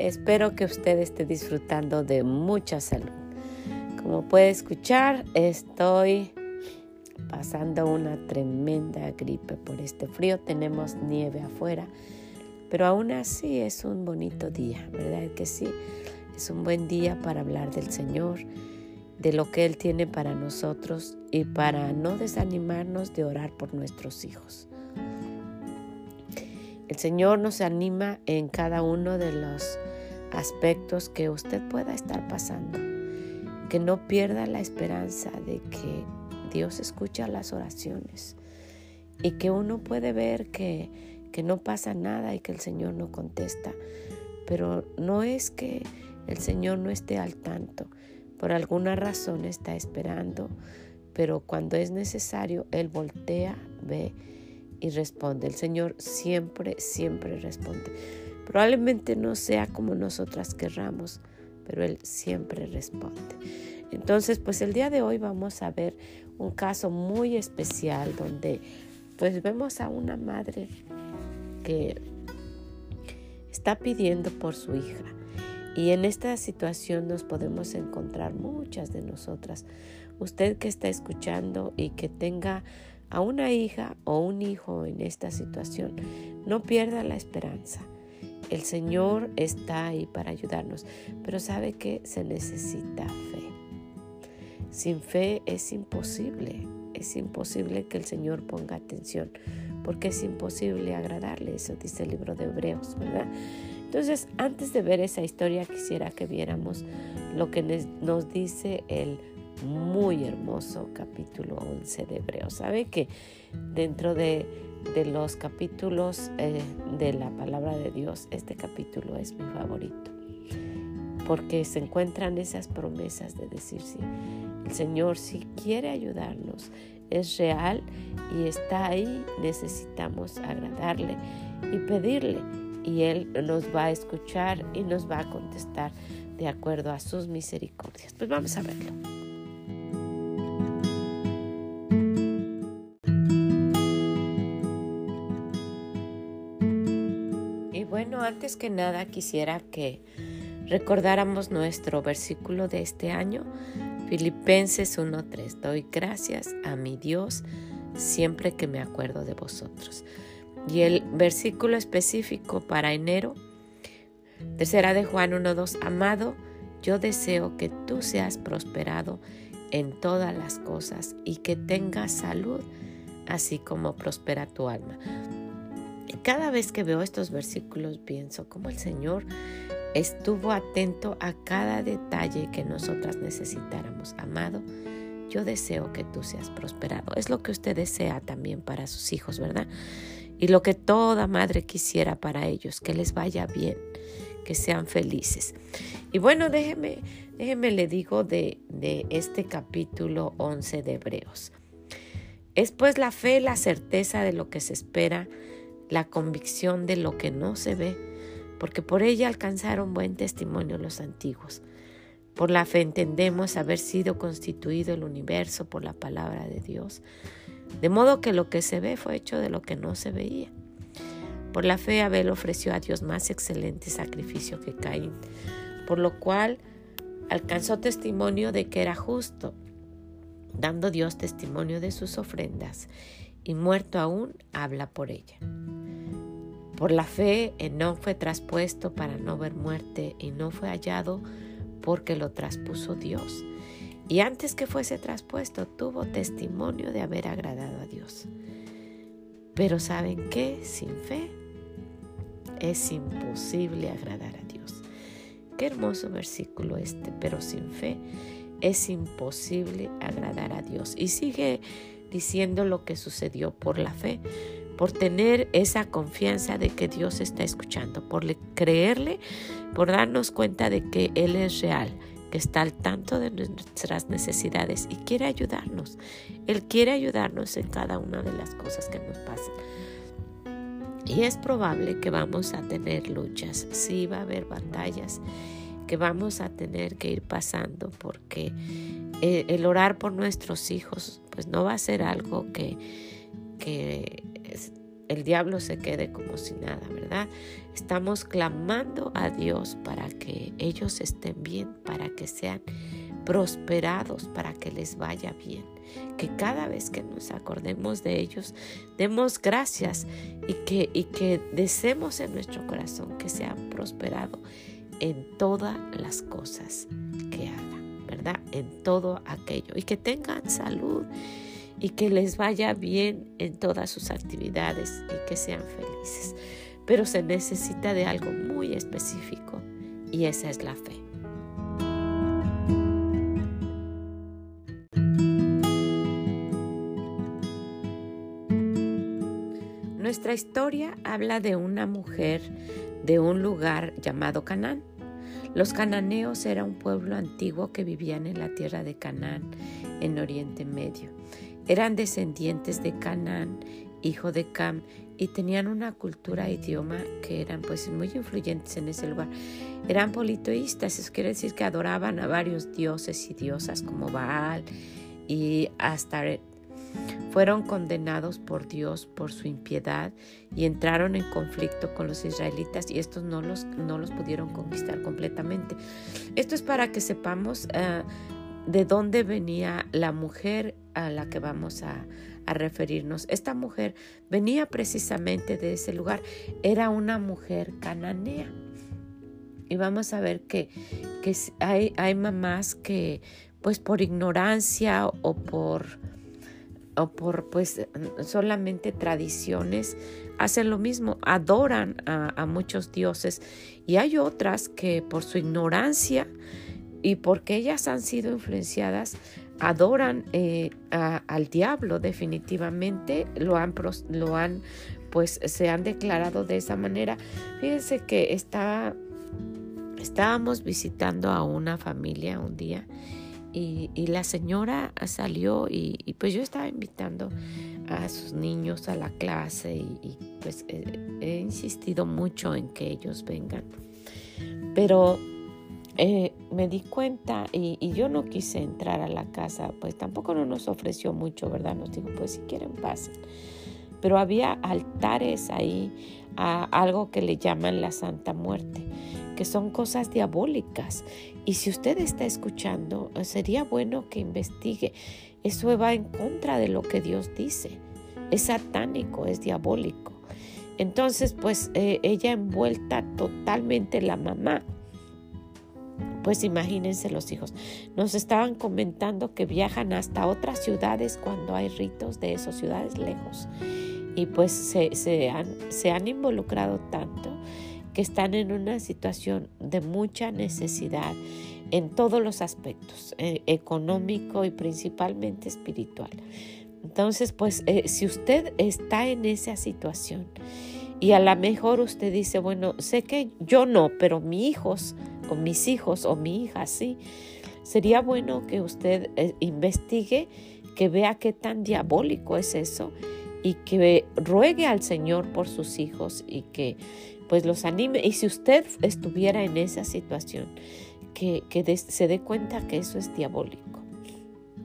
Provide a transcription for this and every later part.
Espero que usted esté disfrutando de mucha salud. Como puede escuchar, estoy pasando una tremenda gripe por este frío. Tenemos nieve afuera, pero aún así es un bonito día, ¿verdad que sí? Es un buen día para hablar del Señor, de lo que Él tiene para nosotros y para no desanimarnos de orar por nuestros hijos. El Señor nos anima en cada uno de los aspectos que usted pueda estar pasando. Que no pierda la esperanza de que Dios escucha las oraciones y que uno puede ver que, que no pasa nada y que el Señor no contesta. Pero no es que el Señor no esté al tanto. Por alguna razón está esperando, pero cuando es necesario, Él voltea, ve y responde. El Señor siempre, siempre responde. Probablemente no sea como nosotras querramos, pero Él siempre responde. Entonces, pues el día de hoy vamos a ver un caso muy especial donde pues vemos a una madre que está pidiendo por su hija. Y en esta situación nos podemos encontrar muchas de nosotras. Usted que está escuchando y que tenga a una hija o un hijo en esta situación, no pierda la esperanza. El Señor está ahí para ayudarnos, pero sabe que se necesita fe. Sin fe es imposible, es imposible que el Señor ponga atención, porque es imposible agradarle, eso dice el libro de Hebreos, ¿verdad? Entonces, antes de ver esa historia, quisiera que viéramos lo que nos dice el muy hermoso capítulo 11 de Hebreos. Sabe que dentro de de los capítulos eh, de la palabra de Dios, este capítulo es mi favorito, porque se encuentran esas promesas de decir si el Señor si quiere ayudarnos, es real y está ahí, necesitamos agradarle y pedirle y Él nos va a escuchar y nos va a contestar de acuerdo a sus misericordias. Pues vamos a verlo. Antes que nada quisiera que recordáramos nuestro versículo de este año, Filipenses 1.3. Doy gracias a mi Dios siempre que me acuerdo de vosotros. Y el versículo específico para enero, tercera de Juan 1.2. Amado, yo deseo que tú seas prosperado en todas las cosas y que tengas salud, así como prospera tu alma. Cada vez que veo estos versículos pienso cómo el Señor estuvo atento a cada detalle que nosotras necesitáramos. Amado, yo deseo que tú seas prosperado. Es lo que usted desea también para sus hijos, ¿verdad? Y lo que toda madre quisiera para ellos, que les vaya bien, que sean felices. Y bueno, déjeme, déjeme le digo de, de este capítulo 11 de Hebreos. Es pues la fe, la certeza de lo que se espera, la convicción de lo que no se ve, porque por ella alcanzaron buen testimonio los antiguos. Por la fe entendemos haber sido constituido el universo por la palabra de Dios, de modo que lo que se ve fue hecho de lo que no se veía. Por la fe Abel ofreció a Dios más excelente sacrificio que Caín, por lo cual alcanzó testimonio de que era justo, dando Dios testimonio de sus ofrendas, y muerto aún habla por ella. Por la fe, no fue traspuesto para no ver muerte y no fue hallado porque lo traspuso Dios. Y antes que fuese traspuesto, tuvo testimonio de haber agradado a Dios. Pero ¿saben qué? Sin fe es imposible agradar a Dios. Qué hermoso versículo este, pero sin fe es imposible agradar a Dios. Y sigue diciendo lo que sucedió por la fe, por tener esa confianza de que Dios está escuchando, por creerle, por darnos cuenta de que Él es real, que está al tanto de nuestras necesidades y quiere ayudarnos. Él quiere ayudarnos en cada una de las cosas que nos pasan. Y es probable que vamos a tener luchas, sí va a haber batallas que vamos a tener que ir pasando porque eh, el orar por nuestros hijos pues no va a ser algo que, que el diablo se quede como si nada, ¿verdad? Estamos clamando a Dios para que ellos estén bien, para que sean prosperados, para que les vaya bien. Que cada vez que nos acordemos de ellos, demos gracias y que, y que deseemos en nuestro corazón que sean prosperados en todas las cosas que hagan, ¿verdad? En todo aquello y que tengan salud y que les vaya bien en todas sus actividades y que sean felices. Pero se necesita de algo muy específico y esa es la fe. Nuestra historia habla de una mujer de un lugar llamado Canaán. Los cananeos era un pueblo antiguo que vivían en la tierra de Canaán, en Oriente Medio. Eran descendientes de Canaán, hijo de Cam, y tenían una cultura e idioma que eran pues muy influyentes en ese lugar. Eran politeístas, eso quiere decir que adoraban a varios dioses y diosas como Baal y Astaret. Fueron condenados por Dios por su impiedad y entraron en conflicto con los israelitas y estos no los, no los pudieron conquistar completamente. Esto es para que sepamos uh, de dónde venía la mujer a la que vamos a, referirnos. Esta mujer venía precisamente de ese lugar, era una mujer cananea. Y vamos a ver que, hay, mamás que pues por ignorancia o por o por pues solamente tradiciones hacen lo mismo, adoran a, muchos dioses y hay otras que por su ignorancia y porque ellas han sido influenciadas, adoran eh, al diablo definitivamente, lo han, lo han, pues se han declarado de esa manera. Fíjense que está, estábamos visitando a una familia un día y, la señora salió y, pues yo estaba invitando a sus niños a la clase y, pues he insistido mucho en que ellos vengan. Pero eh, me di cuenta y, yo no quise entrar a la casa, pues tampoco no nos ofreció mucho, ¿verdad? Nos dijo, pues si quieren pasen. Pero había altares ahí a algo que le llaman la Santa Muerte, que son cosas diabólicas. Y si usted está escuchando, sería bueno que investigue. Eso va en contra de lo que Dios dice. Es satánico, es diabólico. Entonces, pues eh, ella envuelta totalmente la mamá pues imagínense los hijos. Nos estaban comentando que viajan hasta otras ciudades cuando hay ritos de esas ciudades lejos. Y pues se, han, se han involucrado tanto que están en una situación de mucha necesidad en todos los aspectos, eh, económico y principalmente espiritual. Entonces, pues eh, si usted está en esa situación y a lo mejor usted dice, bueno, sé que yo no, pero mis hijos o mis hijos o mi hija, sí. Sería bueno que usted eh, investigue, que vea qué tan diabólico es eso y que ruegue al Señor por sus hijos y que pues los anime. Y si usted estuviera en esa situación, que, se dé cuenta que eso es diabólico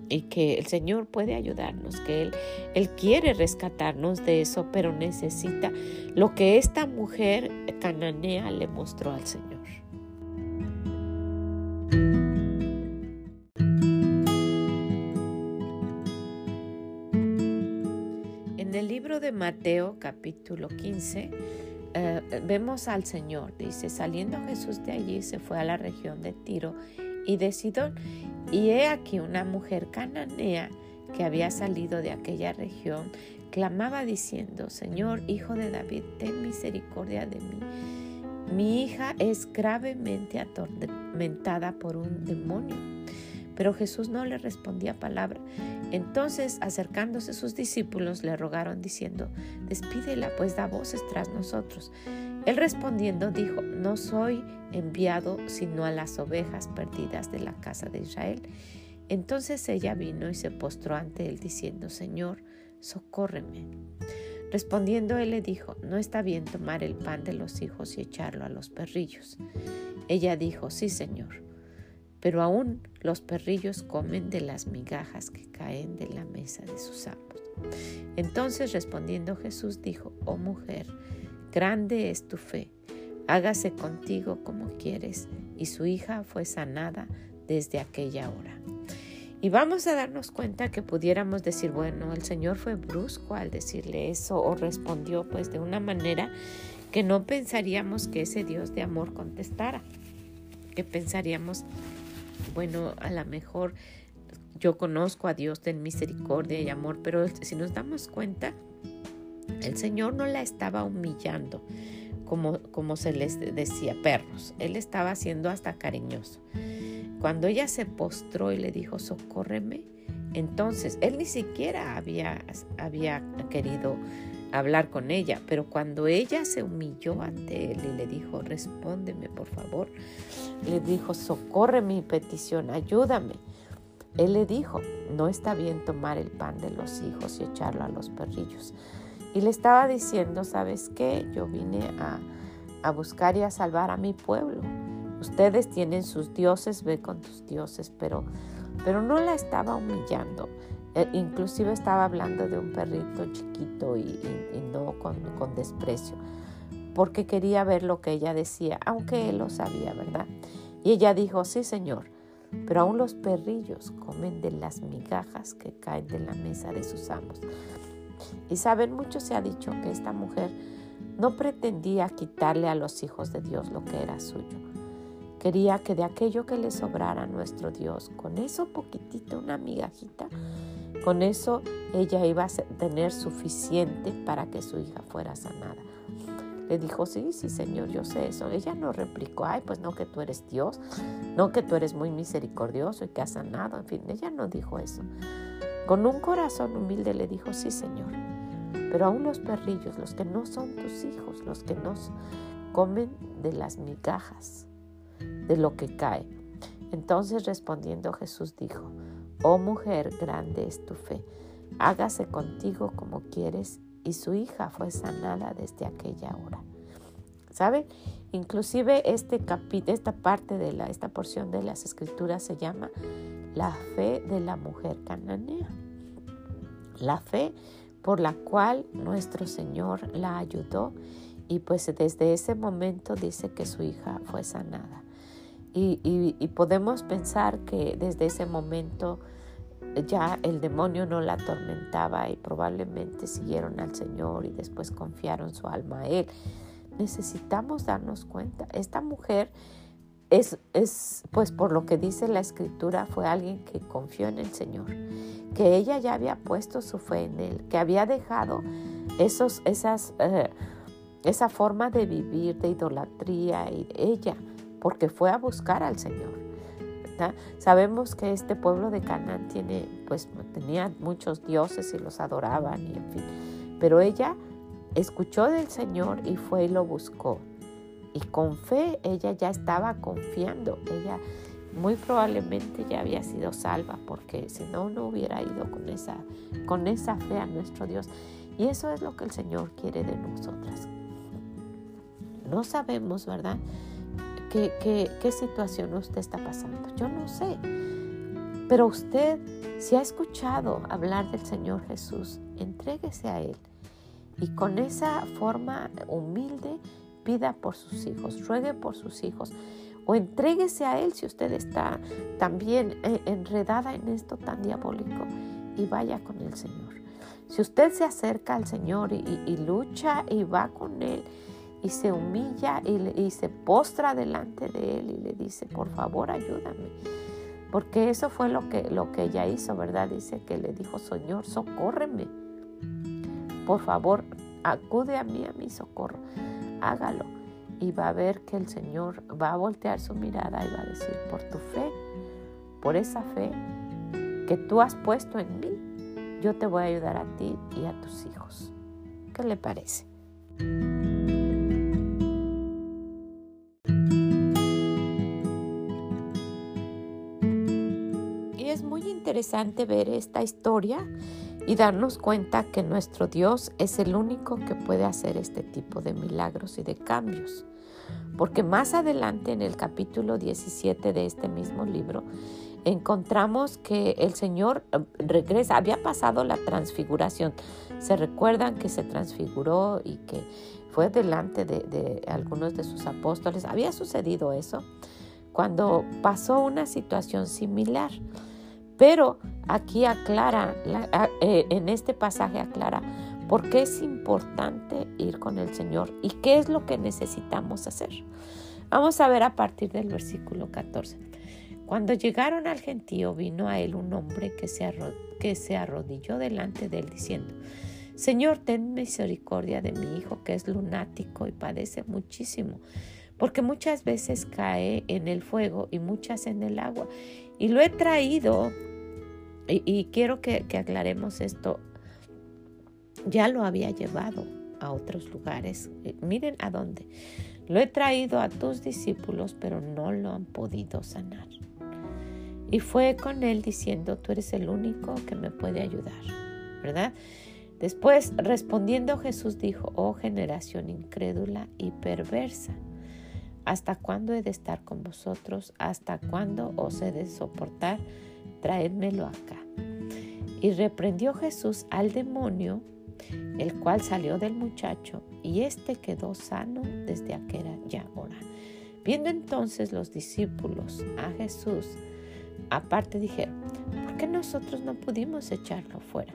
y que el Señor puede ayudarnos, que Él, Él quiere rescatarnos de eso, pero necesita lo que esta mujer cananea le mostró al Señor. De Mateo capítulo 15 eh, vemos al Señor, dice, saliendo Jesús de allí se fue a la región de Tiro y de Sidón. Y he aquí una mujer cananea que había salido de aquella región, clamaba diciendo, Señor, hijo de David, ten misericordia de mí. Mi hija es gravemente atormentada por un demonio. Pero Jesús no le respondía palabra. Entonces, acercándose sus discípulos, le rogaron diciendo, Despídela, pues da voces tras nosotros. Él respondiendo dijo, No soy enviado sino a las ovejas perdidas de la casa de Israel. Entonces ella vino y se postró ante él diciendo, Señor, socórreme. Respondiendo él le dijo, no está bien tomar el pan de los hijos y echarlo a los perrillos. Ella dijo, sí, Señor, pero aún los perrillos comen de las migajas que caen de la mesa de sus amos. Entonces respondiendo Jesús dijo, oh mujer, grande es tu fe, hágase contigo como quieres. Y su hija fue sanada desde aquella hora. Y vamos a darnos cuenta que pudiéramos decir, bueno, el Señor fue brusco al decirle eso o respondió pues de una manera que no pensaríamos que ese Dios de amor contestara, que pensaríamos, bueno, a lo mejor yo conozco a Dios de misericordia y amor, pero si nos damos cuenta, el Señor no la estaba humillando como, como se les decía, perros, Él estaba siendo hasta cariñoso. Cuando ella se postró y le dijo, socórreme, entonces él ni siquiera había, había querido hablar con ella, pero cuando ella se humilló ante él y le dijo, respóndeme por favor, le dijo, socorre mi petición, ayúdame. Él le dijo, no está bien tomar el pan de los hijos y echarlo a los perrillos. Y le estaba diciendo, ¿sabes qué? Yo vine a, a buscar y a salvar a mi pueblo. Ustedes tienen sus dioses, ve con tus dioses, pero, pero no la estaba humillando. E, inclusive estaba hablando de un perrito chiquito y, no con, con, desprecio, porque quería ver lo que ella decía, aunque él lo sabía, ¿verdad? Y ella dijo, sí, Señor, pero aún los perrillos comen de las migajas que caen de la mesa de sus amos. Y saben, mucho se ha dicho que esta mujer no pretendía quitarle a los hijos de Dios lo que era suyo Quería que de aquello que le sobrara a nuestro Dios, con eso poquitito, una migajita, con eso ella iba a tener suficiente para que su hija fuera sanada. Le dijo, sí, sí, Señor, yo sé eso. Ella no replicó, ay, pues no que tú eres Dios, no que tú eres muy misericordioso y que has sanado. En fin, ella no dijo eso. Con un corazón humilde le dijo, sí, Señor. Pero aún los perrillos, los que no son tus hijos, los que no comen de las migajas, de lo que cae. Entonces respondiendo Jesús dijo, Oh mujer, grande es tu fe, hágase contigo como quieres. Y su hija fue sanada desde aquella hora. ¿Sabe? Inclusive este esta parte de la, esta porción de las escrituras se llama la fe de la mujer cananea. La fe por la cual nuestro Señor la ayudó y pues desde ese momento dice que su hija fue sanada. Y, podemos pensar que desde ese momento ya el demonio no la atormentaba y probablemente siguieron al Señor y después confiaron su alma a Él. Necesitamos darnos cuenta, esta mujer es, es, pues por lo que dice la escritura, fue alguien que confió en el Señor, que ella ya había puesto su fe en Él, que había dejado esos, esas, eh, esa forma de vivir, de idolatría, y ella porque fue a buscar al Señor. Sabemos que este pueblo de Canaán tiene, pues, tenía muchos dioses y los adoraban, y en fin. Pero ella escuchó del Señor y fue y lo buscó. Y con fe ella ya estaba confiando. Ella muy probablemente ya había sido salva, porque si no, no hubiera ido con esa, con esa fe a nuestro Dios. Y eso es lo que el Señor quiere de nosotras. No sabemos, ¿verdad? ¿Qué, situación usted está pasando? Yo no sé. Pero usted, si ha escuchado hablar del Señor Jesús, entréguese a Él. Y con esa forma humilde, pida por sus hijos, ruegue por sus hijos. O entréguese a Él si usted está también eh, enredada en esto tan diabólico y vaya con el Señor. Si usted se acerca al Señor y lucha y va con Él, y se humilla y, se postra delante de él y le dice, por favor, ayúdame. Porque eso fue lo que, lo que ella hizo, ¿verdad? Dice que le dijo, Señor, socórreme. Por favor, acude a mí, a mi socorro. Hágalo. Y va a ver que el Señor va a voltear su mirada y va a decir, por tu fe, por esa fe que tú has puesto en mí, yo te voy a ayudar a ti y a tus hijos. ¿Qué le parece? Interesante ver esta historia y darnos cuenta que nuestro Dios es el único que puede hacer este tipo de milagros y de cambios. Porque más adelante en el capítulo 17 de este mismo libro encontramos que el Señor eh, regresa, había pasado la transfiguración. Se recuerdan que se transfiguró y que fue delante de, de algunos de sus apóstoles. Había sucedido eso cuando pasó una situación similar. Pero aquí aclara, eh, en este pasaje aclara por qué es importante ir con el Señor y qué es lo que necesitamos hacer. Vamos a ver a partir del versículo 14. Cuando llegaron al gentío, vino a él un hombre que se, que se arrodilló delante de él diciendo, Señor, ten misericordia de mi hijo que es lunático y padece muchísimo, porque muchas veces cae en el fuego y muchas en el agua. Y lo he traído, y, quiero que, aclaremos esto, ya lo había llevado a otros lugares. Eh, miren a dónde. Lo he traído a tus discípulos, pero no lo han podido sanar. Y fue con él diciendo, tú eres el único que me puede ayudar, ¿verdad? Después, respondiendo Jesús dijo, oh generación incrédula y perversa, ¿hasta cuándo he de estar con vosotros? ¿Hasta cuándo os he de soportar? Traédmelo acá. Y reprendió Jesús al demonio, el cual salió del muchacho, y éste quedó sano desde aquella hora. Viendo entonces los discípulos a Jesús, aparte dijeron, ¿por qué nosotros no pudimos echarlo fuera?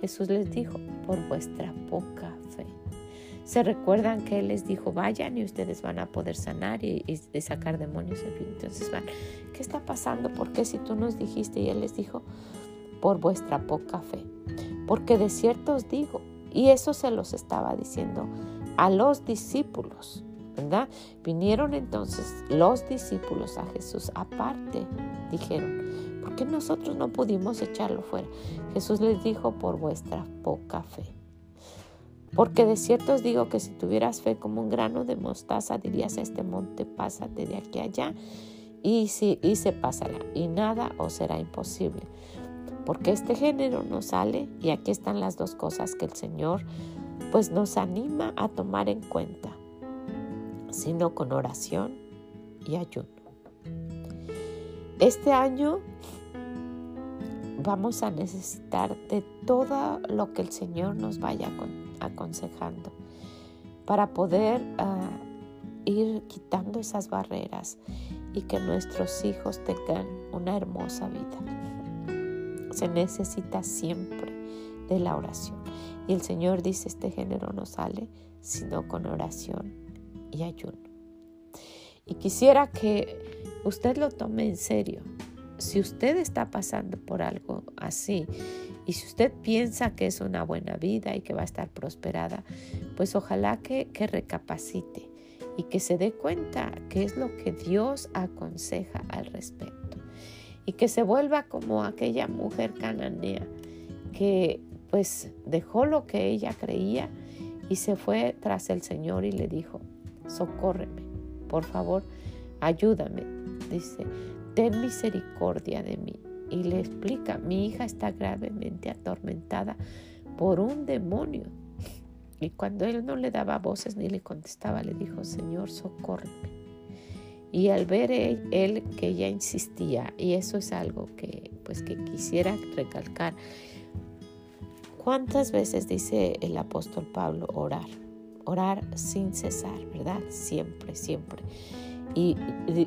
Jesús les dijo, por vuestra poca fe. Se recuerdan que Él les dijo, vayan y ustedes van a poder sanar y, sacar demonios. Entonces van, ¿qué está pasando? ¿Por qué si tú nos dijiste? Y Él les dijo, por vuestra poca fe. Porque de cierto os digo, y eso se los estaba diciendo a los discípulos, ¿verdad? Vinieron entonces los discípulos a Jesús aparte, dijeron, ¿por qué nosotros no pudimos echarlo fuera? Jesús les dijo, por vuestra poca fe. Porque de cierto os digo que si tuvieras fe como un grano de mostaza, dirías a este monte, pásate de aquí allá, y, si, y se pasará, y nada os será imposible porque este género no sale y aquí están las dos cosas que el Señor pues nos anima a tomar en cuenta, sino con oración y ayuno. Este año vamos a necesitar de todo lo que el Señor nos vaya aconsejando para poder ah, ir quitando esas barreras y que nuestros hijos tengan una hermosa vida. Se necesita siempre de la oración. Y el Señor dice, este género no sale sino con oración y ayuno. Y quisiera que usted lo tome en serio. Si usted está pasando por algo así y si usted piensa que es una buena vida y que va a estar prosperada, pues ojalá que, que recapacite y que se dé cuenta qué es lo que Dios aconseja al respecto y que se vuelva como aquella mujer cananea que pues dejó lo que ella creía y se fue tras el Señor y le dijo, socórreme, por favor, ayúdame. Dice, ten misericordia de mí. Y le explica, mi hija está gravemente atormentada por un demonio. Y cuando él no le daba voces ni le contestaba, le dijo, Señor, socórreme. Y al ver él, que ella insistía, y eso es algo que pues que quisiera recalcar, ¿cuántas veces dice el apóstol Pablo orar? Orar sin cesar, ¿verdad? Siempre, siempre. ¿Y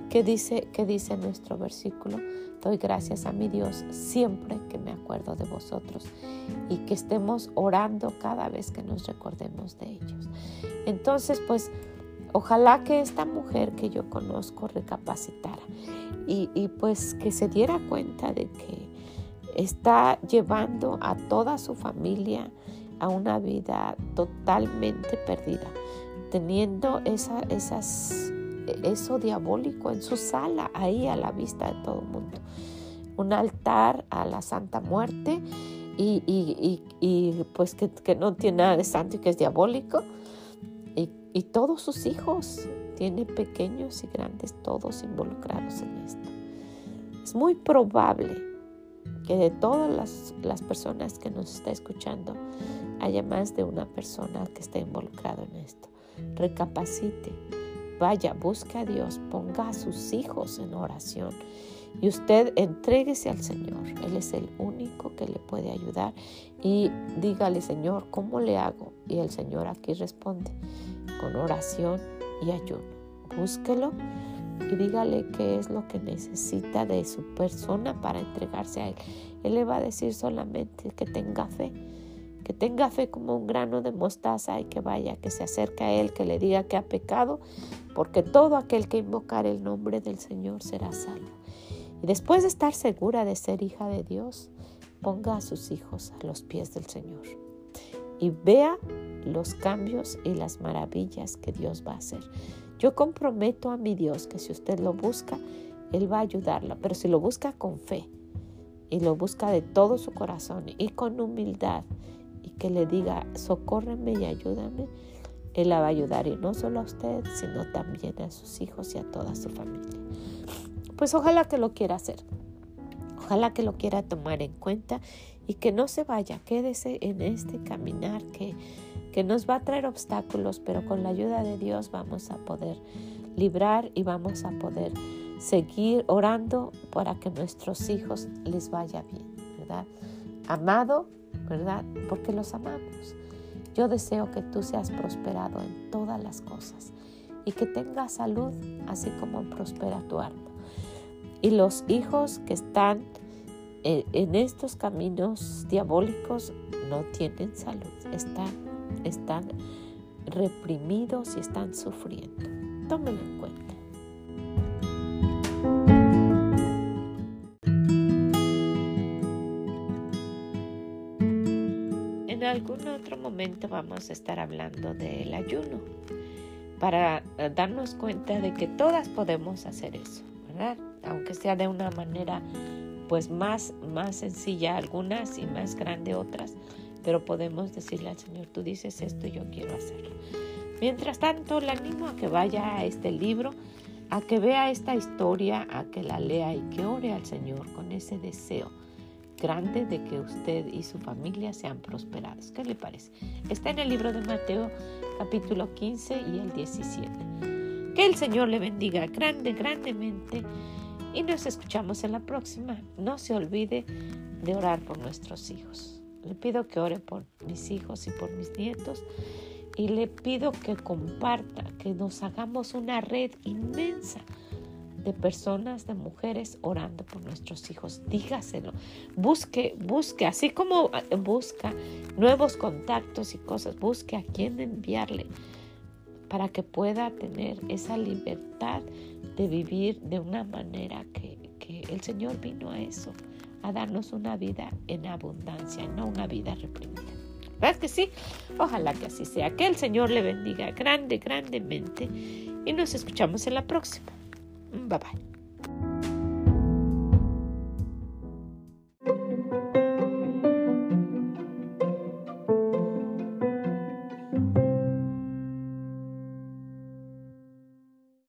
qué dice, qué dice nuestro versículo? Doy gracias a mi Dios siempre que me acuerdo de vosotros y que estemos orando cada vez que nos recordemos de ellos. Entonces, pues Ojalá que esta mujer que yo conozco recapacitara y, pues que se diera cuenta de que está llevando a toda su familia a una vida totalmente perdida, teniendo esa, esas, eso diabólico en su sala, ahí a la vista de todo el mundo. un altar a la Santa Muerte y, pues que, no tiene nada de santo y que es diabólico. Y, y todos sus hijos, tiene pequeños y grandes, todos involucrados en esto. Es muy probable que de todas las, las personas que nos está escuchando, haya más de una persona que esté involucrado en esto. Recapacite, vaya, busque a Dios, ponga a sus hijos en oración y usted entréguese al Señor. Él es el único que le puede ayudar. Y dígale, Señor, ¿cómo le hago? Y el Señor aquí responde con oración y ayuno. Búsquelo y dígale qué es lo que necesita de su persona para entregarse a Él. Él le va a decir solamente que tenga fe, que tenga fe como un grano de mostaza y que vaya, que se acerque a Él, que le diga que ha pecado, porque todo aquel que invocar el nombre del Señor será salvo. Y después de estar segura de ser hija de Dios, ponga a sus hijos a los pies del Señor y vea los cambios y las maravillas que Dios va a hacer. Yo comprometo a mi Dios que si usted lo busca, Él va a ayudarla, pero si lo busca con fe y lo busca de todo su corazón y con humildad que le diga, socórreme y ayúdame, Él la va a ayudar y no solo a usted, sino también a sus hijos y a toda su familia pues ojalá que lo quiera hacer. Ojalá que lo quiera tomar en cuenta y que no se vaya, quédese en este caminar que, que nos va a traer obstáculos, pero con la ayuda de Dios vamos a poder librar y vamos a poder seguir orando para que nuestros hijos les vaya bien, ¿verdad? Amado, ¿verdad? Porque los amamos. Yo deseo que tú seas prosperado en todas las cosas y que tengas salud así como prospera tu alma. Y los hijos que están en estos caminos diabólicos no tienen salud, están, están reprimidos y están sufriendo. Tómenlo en cuenta. En algún otro momento vamos a estar hablando del ayuno para darnos cuenta de que todas podemos hacer eso, ¿verdad? aunque sea de una manera pues más, más sencilla algunas y más grande otras, pero podemos decirle al Señor, tú dices esto yo quiero hacerlo. Mientras tanto, le animo a que vaya a este libro, a que vea esta historia, a que la lea y que ore al Señor con ese deseo grande de que usted y su familia sean prosperados. ¿Qué le parece? Está en el libro de Mateo capítulo 15 y el 17. Que el Señor le bendiga grande, grandemente y nos escuchamos en la próxima. No se olvide de orar por nuestros hijos. Le pido que ore por mis hijos y por mis nietos y le pido que comparta, que nos hagamos una red inmensa de personas, de mujeres orando por nuestros hijos. Dígaselo. Busque, busque, así como busca nuevos contactos y cosas, busque a quién enviarle para que pueda tener esa libertad de vivir de una manera que, el Señor vino a eso, a darnos una vida en abundancia, no una vida reprimida. ¿Verdad que sí? Ojalá que así sea. Que el Señor le bendiga grande, grandemente. Y nos escuchamos en la próxima. Bye bye.